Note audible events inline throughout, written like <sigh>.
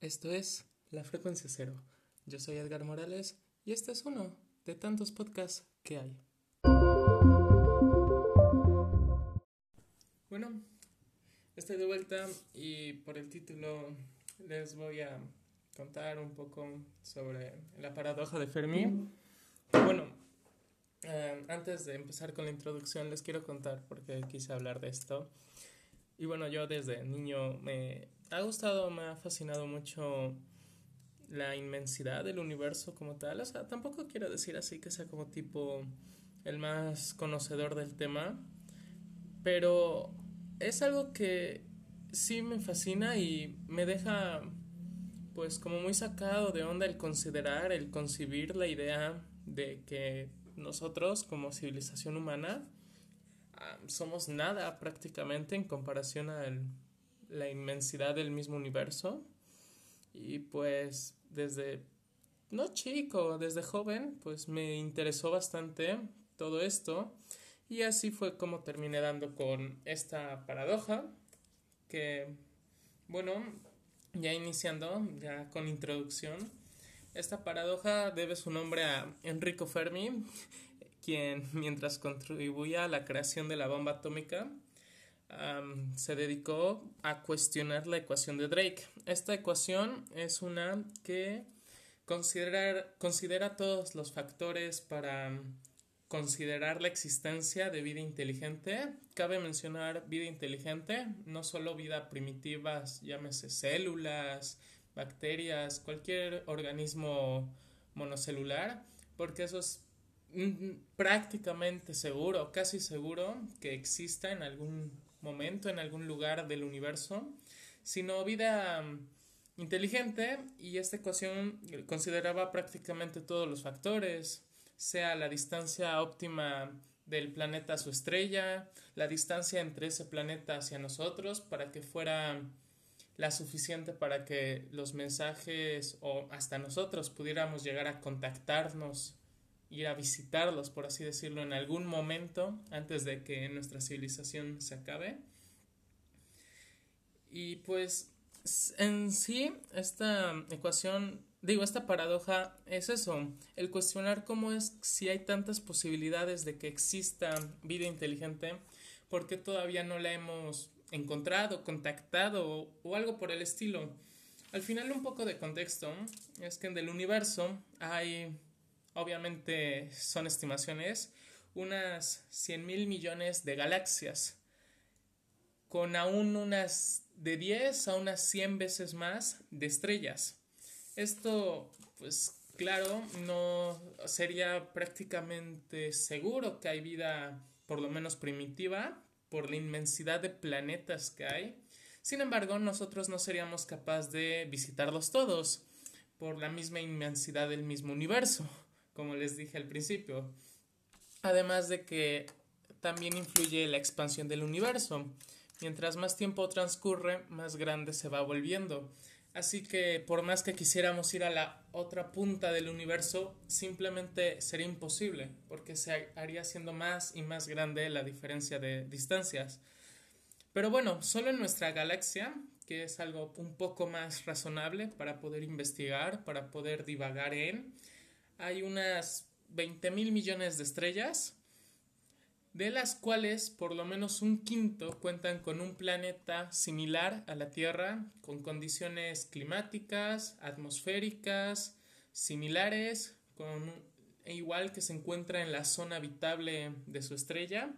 Esto es La Frecuencia Cero. Yo soy Edgar Morales y este es uno de tantos podcasts que hay. Bueno, estoy de vuelta y por el título les voy a contar un poco sobre la paradoja de Fermi. Bueno, eh, antes de empezar con la introducción les quiero contar por qué quise hablar de esto. Y bueno, yo desde niño me ha gustado, me ha fascinado mucho la inmensidad del universo como tal. O sea, tampoco quiero decir así que sea como tipo el más conocedor del tema, pero es algo que sí me fascina y me deja pues como muy sacado de onda el considerar, el concebir la idea de que nosotros como civilización humana ah, somos nada prácticamente en comparación a la inmensidad del mismo universo. Y pues desde, no chico, desde joven, pues me interesó bastante todo esto. Y así fue como terminé dando con esta paradoja, que, bueno, ya iniciando, ya con introducción, esta paradoja debe su nombre a Enrico Fermi, <laughs> quien mientras contribuía a la creación de la bomba atómica, se dedicó a cuestionar la ecuación de Drake. Esta ecuación es una que considera, considera todos los factores para considerar la existencia de vida inteligente. Cabe mencionar vida inteligente, no solo vida primitiva, llámese células, bacterias, cualquier organismo monocelular, porque eso es mm, prácticamente seguro, casi seguro que exista en algún momento, en algún lugar del universo, sino vida mm, inteligente y esta ecuación consideraba prácticamente todos los factores, sea la distancia óptima del planeta a su estrella, la distancia entre ese planeta hacia nosotros para que fuera la suficiente para que los mensajes o hasta nosotros pudiéramos llegar a contactarnos, ir a visitarlos, por así decirlo, en algún momento antes de que nuestra civilización se acabe. Y pues en sí, esta ecuación, digo, esta paradoja es eso, el cuestionar cómo es si hay tantas posibilidades de que exista vida inteligente, porque todavía no la hemos encontrado, contactado o, algo por el estilo. Al final un poco de contexto es que en el universo hay, obviamente son estimaciones, unas 100 mil millones de galaxias, con aún unas de 10 a unas 100 veces más de estrellas. Esto, pues claro, no sería prácticamente seguro que hay vida, por lo menos primitiva, por la inmensidad de planetas que hay. Sin embargo, nosotros no seríamos capaces de visitarlos todos por la misma inmensidad del mismo universo, como les dije al principio. Además de que también influye la expansión del universo. Mientras más tiempo transcurre, más grande se va volviendo. Así que por más que quisiéramos ir a la otra punta del universo, simplemente sería imposible, porque se haría siendo más y más grande la diferencia de distancias. Pero bueno, solo en nuestra galaxia, que es algo un poco más razonable para poder investigar, para poder divagar en, hay unas 20 mil millones de estrellas de las cuales por lo menos un quinto cuentan con un planeta similar a la Tierra, con condiciones climáticas, atmosféricas, similares, con e igual que se encuentra en la zona habitable de su estrella.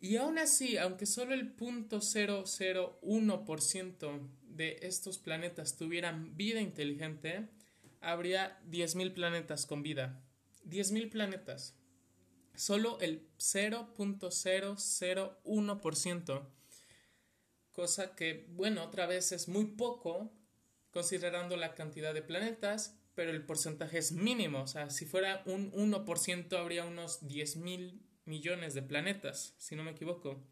Y aún así, aunque solo el 0.001% de estos planetas tuvieran vida inteligente, habría 10.000 planetas con vida. 10.000 planetas solo el 0.001%, cosa que, bueno, otra vez es muy poco considerando la cantidad de planetas, pero el porcentaje es mínimo, o sea, si fuera un 1% habría unos 10 mil millones de planetas, si no me equivoco.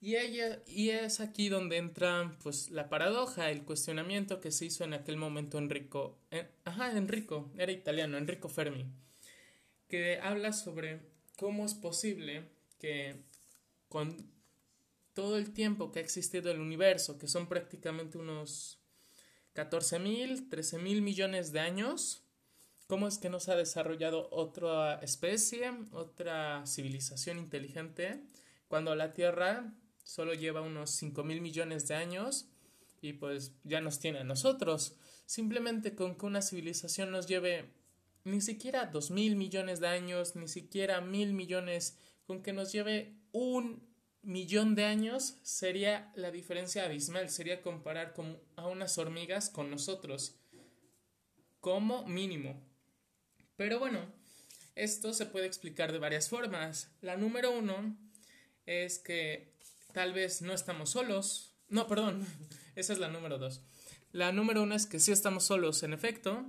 Y, ella, y es aquí donde entra pues la paradoja, el cuestionamiento que se hizo en aquel momento Enrico, eh, ajá, Enrico, era italiano, Enrico Fermi que habla sobre cómo es posible que con todo el tiempo que ha existido el universo, que son prácticamente unos 14 mil, 13 mil millones de años. ¿Cómo es que nos ha desarrollado otra especie, otra civilización inteligente, cuando la Tierra solo lleva unos 5 mil millones de años y pues ya nos tiene a nosotros? Simplemente con que una civilización nos lleve ni siquiera 2 mil millones de años, ni siquiera mil millones, con que nos lleve un millón de años sería la diferencia abismal, sería comparar a unas hormigas con nosotros, como mínimo. Pero bueno, esto se puede explicar de varias formas. La número uno es que tal vez no estamos solos. No, perdón, <laughs> esa es la número dos. La número uno es que sí estamos solos, en efecto,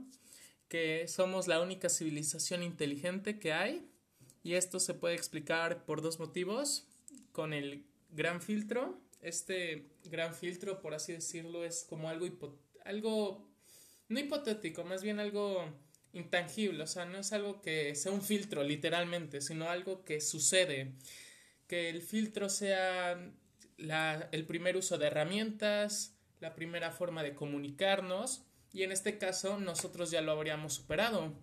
que somos la única civilización inteligente que hay. Y esto se puede explicar por dos motivos con el gran filtro. Este gran filtro, por así decirlo, es como algo, algo no hipotético, más bien algo intangible, o sea, no es algo que sea un filtro literalmente, sino algo que sucede. Que el filtro sea la, el primer uso de herramientas, la primera forma de comunicarnos, y en este caso nosotros ya lo habríamos superado.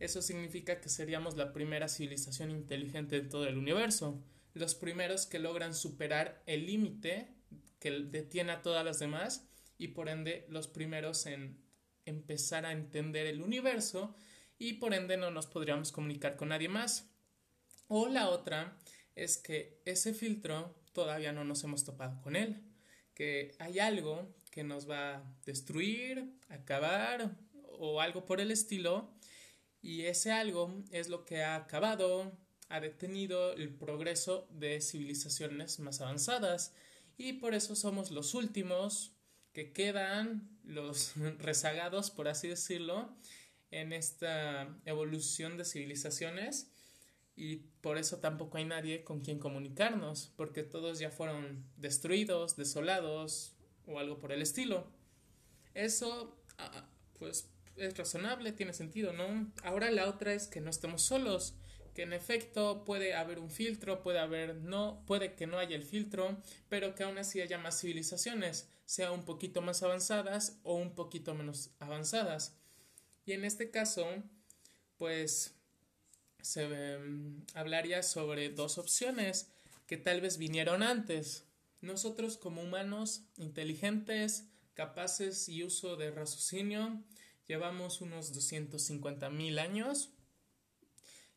Eso significa que seríamos la primera civilización inteligente de todo el universo los primeros que logran superar el límite que detiene a todas las demás y por ende los primeros en empezar a entender el universo y por ende no nos podríamos comunicar con nadie más. O la otra es que ese filtro todavía no nos hemos topado con él, que hay algo que nos va a destruir, acabar o algo por el estilo y ese algo es lo que ha acabado, ha detenido el progreso de civilizaciones más avanzadas y por eso somos los últimos que quedan, los <laughs> rezagados, por así decirlo, en esta evolución de civilizaciones y por eso tampoco hay nadie con quien comunicarnos, porque todos ya fueron destruidos, desolados o algo por el estilo. Eso, ah, pues, es razonable, tiene sentido, ¿no? Ahora la otra es que no estemos solos que en efecto puede haber un filtro, puede haber no, puede que no haya el filtro, pero que aún así haya más civilizaciones, sea un poquito más avanzadas o un poquito menos avanzadas. Y en este caso, pues se em, hablaría sobre dos opciones que tal vez vinieron antes. Nosotros como humanos inteligentes, capaces y uso de raciocinio, llevamos unos 250 mil años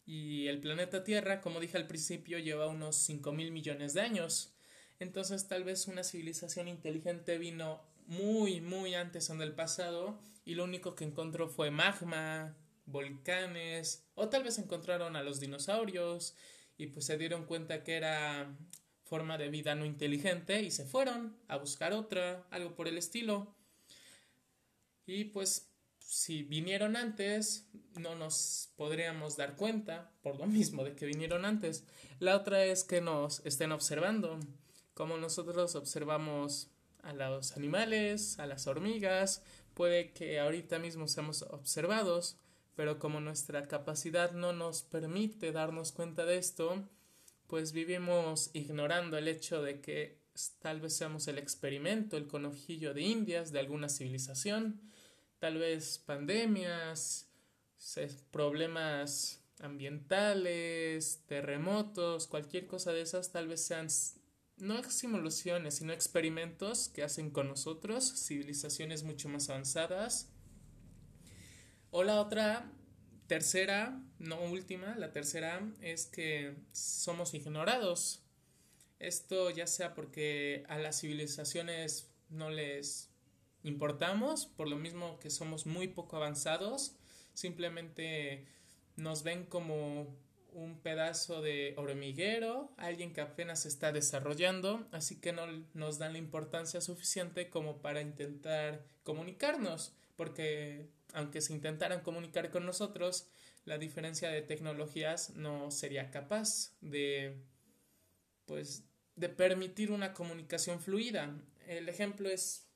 y el planeta Tierra, como dije al principio, lleva unos 5 mil millones de años. Entonces tal vez una civilización inteligente vino muy, muy antes en el pasado y lo único que encontró fue magma, volcanes, o tal vez encontraron a los dinosaurios y pues se dieron cuenta que era forma de vida no inteligente y se fueron a buscar otra, algo por el estilo. Y pues si vinieron antes, no nos podríamos dar cuenta, por lo mismo de que vinieron antes. La otra es que nos estén observando, como nosotros observamos a los animales, a las hormigas, puede que ahorita mismo seamos observados, pero como nuestra capacidad no nos permite darnos cuenta de esto, pues vivimos ignorando el hecho de que tal vez seamos el experimento, el conojillo de indias de alguna civilización, tal vez pandemias, problemas ambientales, terremotos, cualquier cosa de esas, tal vez sean no simulaciones, sino experimentos que hacen con nosotros, civilizaciones mucho más avanzadas. O la otra, tercera, no última, la tercera es que somos ignorados. Esto ya sea porque a las civilizaciones no les importamos, por lo mismo que somos muy poco avanzados, simplemente nos ven como un pedazo de hormiguero, alguien que apenas está desarrollando, así que no nos dan la importancia suficiente como para intentar comunicarnos, porque aunque se intentaran comunicar con nosotros, la diferencia de tecnologías no sería capaz de pues de permitir una comunicación fluida. El ejemplo es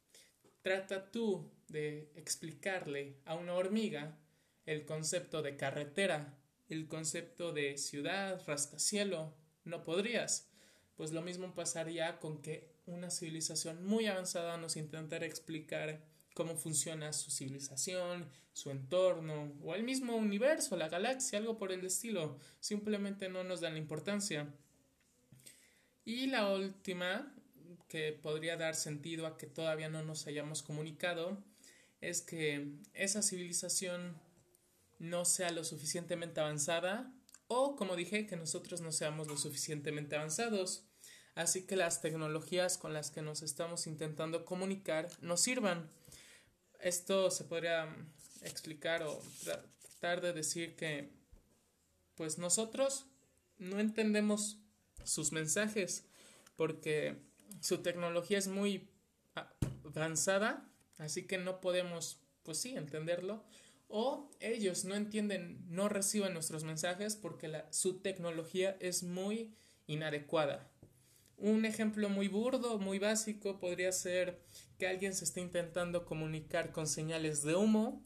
Trata tú de explicarle a una hormiga el concepto de carretera, el concepto de ciudad, rascacielo. No podrías. Pues lo mismo pasaría con que una civilización muy avanzada nos intentara explicar cómo funciona su civilización, su entorno o el mismo universo, la galaxia, algo por el estilo. Simplemente no nos dan la importancia. Y la última, que podría dar sentido a que todavía no nos hayamos comunicado, es que esa civilización no sea lo suficientemente avanzada o, como dije, que nosotros no seamos lo suficientemente avanzados. Así que las tecnologías con las que nos estamos intentando comunicar nos sirvan. Esto se podría explicar o tratar de decir que pues nosotros no entendemos sus mensajes porque su tecnología es muy avanzada, así que no podemos pues sí entenderlo o ellos no entienden, no reciben nuestros mensajes porque la, su tecnología es muy inadecuada. Un ejemplo muy burdo, muy básico, podría ser que alguien se esté intentando comunicar con señales de humo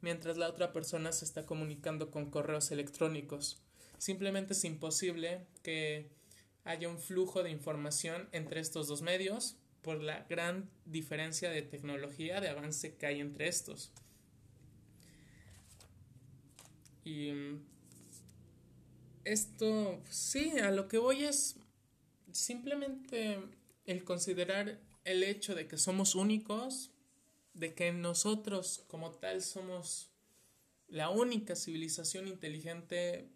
mientras la otra persona se está comunicando con correos electrónicos. Simplemente es imposible que haya un flujo de información entre estos dos medios por la gran diferencia de tecnología, de avance que hay entre estos. Y mm, esto, sí, a lo que voy es simplemente el considerar el hecho de que somos únicos, de que nosotros como tal somos la única civilización inteligente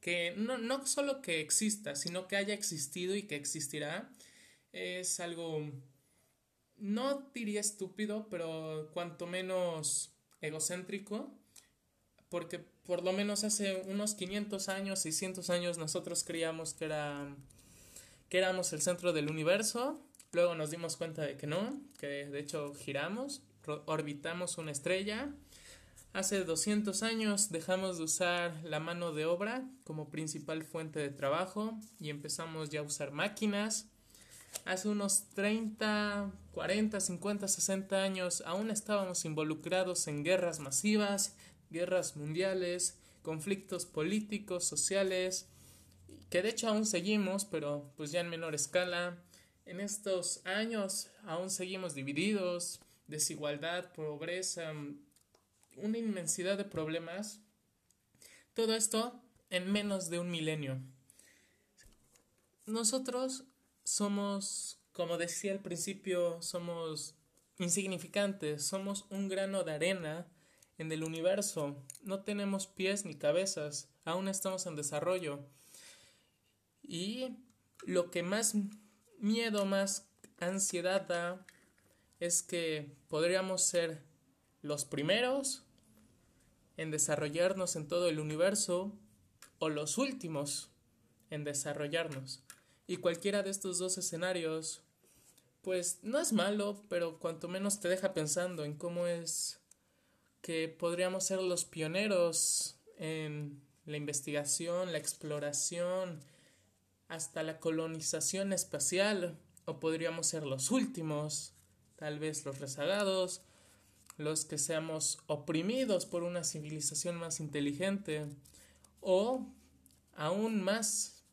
que no, no solo que exista, sino que haya existido y que existirá, es algo, no diría estúpido, pero cuanto menos egocéntrico, porque por lo menos hace unos 500 años, 600 años nosotros creíamos que, era, que éramos el centro del universo, luego nos dimos cuenta de que no, que de hecho giramos, orbitamos una estrella. Hace 200 años dejamos de usar la mano de obra como principal fuente de trabajo y empezamos ya a usar máquinas. Hace unos 30, 40, 50, 60 años aún estábamos involucrados en guerras masivas, guerras mundiales, conflictos políticos, sociales, que de hecho aún seguimos, pero pues ya en menor escala. En estos años aún seguimos divididos, desigualdad, pobreza, una inmensidad de problemas. Todo esto en menos de un milenio. Nosotros somos, como decía al principio, somos insignificantes, somos un grano de arena en el universo. No tenemos pies ni cabezas, aún estamos en desarrollo. Y lo que más miedo, más ansiedad da es que podríamos ser los primeros en desarrollarnos en todo el universo o los últimos en desarrollarnos. Y cualquiera de estos dos escenarios, pues no es malo, pero cuanto menos te deja pensando en cómo es que podríamos ser los pioneros en la investigación, la exploración, hasta la colonización espacial, o podríamos ser los últimos, tal vez los rezagados, los que seamos oprimidos por una civilización más inteligente, o aún más,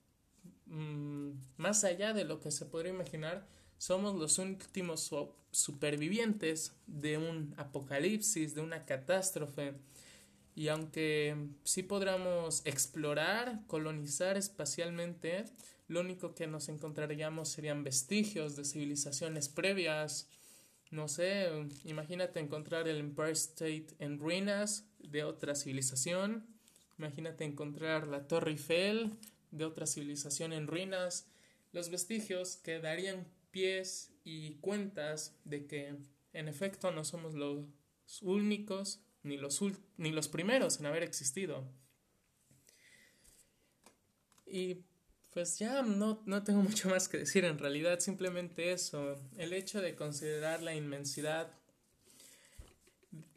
mm, más allá de lo que se podría imaginar, somos los últimos supervivientes de un apocalipsis, de una catástrofe. Y aunque sí podríamos explorar, colonizar espacialmente, lo único que nos encontraríamos serían vestigios de civilizaciones previas. No sé, imagínate encontrar el Empire State en ruinas de otra civilización. Imagínate encontrar la Torre Eiffel de otra civilización en ruinas. Los vestigios quedarían pies y cuentas de que en efecto no somos los únicos ni los, ni los primeros en haber existido. Y pues ya no, no tengo <laughs> mucho más que decir en realidad, simplemente eso, el hecho de considerar la inmensidad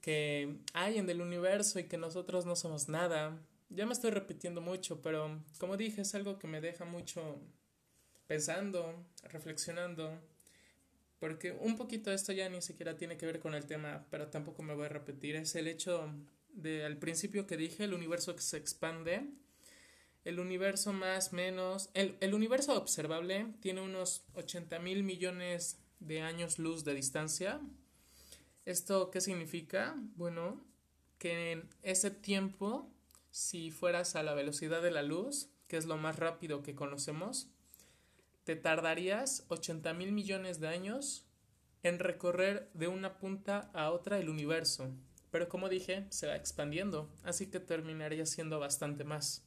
que hay en el universo y que nosotros no somos nada. Ya me estoy repitiendo mucho, pero como dije, es algo que me deja mucho pensando, reflexionando, porque un poquito esto ya ni siquiera tiene que ver con el tema, pero tampoco me voy a repetir, es el hecho de al principio que dije, el universo se expande, el universo más menos, el, el universo observable tiene unos 80 mil millones de años luz de distancia, ¿Esto qué significa? Bueno, que en ese tiempo, si fueras a la velocidad de la luz, que es lo más rápido que conocemos, te tardarías 80 mil millones de años en recorrer de una punta a otra el universo. Pero como dije, se va expandiendo, así que terminaría siendo bastante más.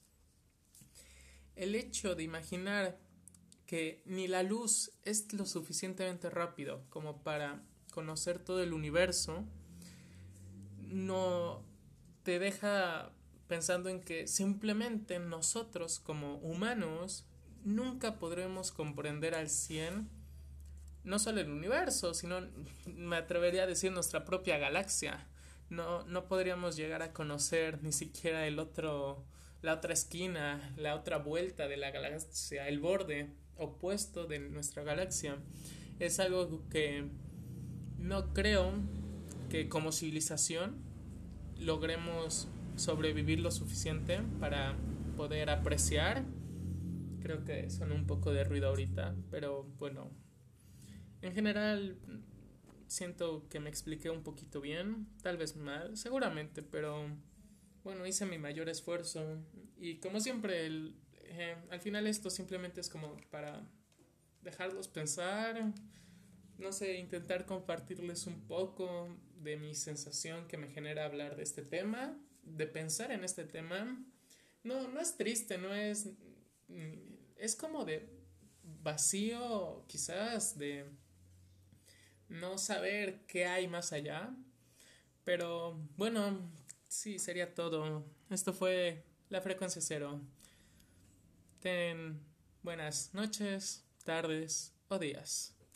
El hecho de imaginar que ni la luz es lo suficientemente rápido como para conocer todo el universo, no te deja pensando en que simplemente nosotros como humanos nunca podremos comprender al 100 no solo el universo, sino me atrevería a decir nuestra propia galaxia. No, no podríamos llegar a conocer ni siquiera el otro, la otra esquina, la otra vuelta de la galaxia, el borde opuesto de nuestra galaxia. Es algo que no creo que como civilización logremos sobrevivir lo suficiente para poder apreciar. Creo que son un poco de ruido ahorita, pero bueno, en general siento que me expliqué un poquito bien, tal vez mal, seguramente, pero bueno, hice mi mayor esfuerzo y como siempre, el, eh, al final esto simplemente es como para dejarlos pensar, no sé, intentar compartirles un poco de mi sensación que me genera hablar de este tema, de pensar en este tema. No, no es triste, no es... Es como de vacío, quizás, de no saber qué hay más allá. Pero bueno, sí, sería todo. Esto fue la frecuencia cero. Ten buenas noches, tardes o días.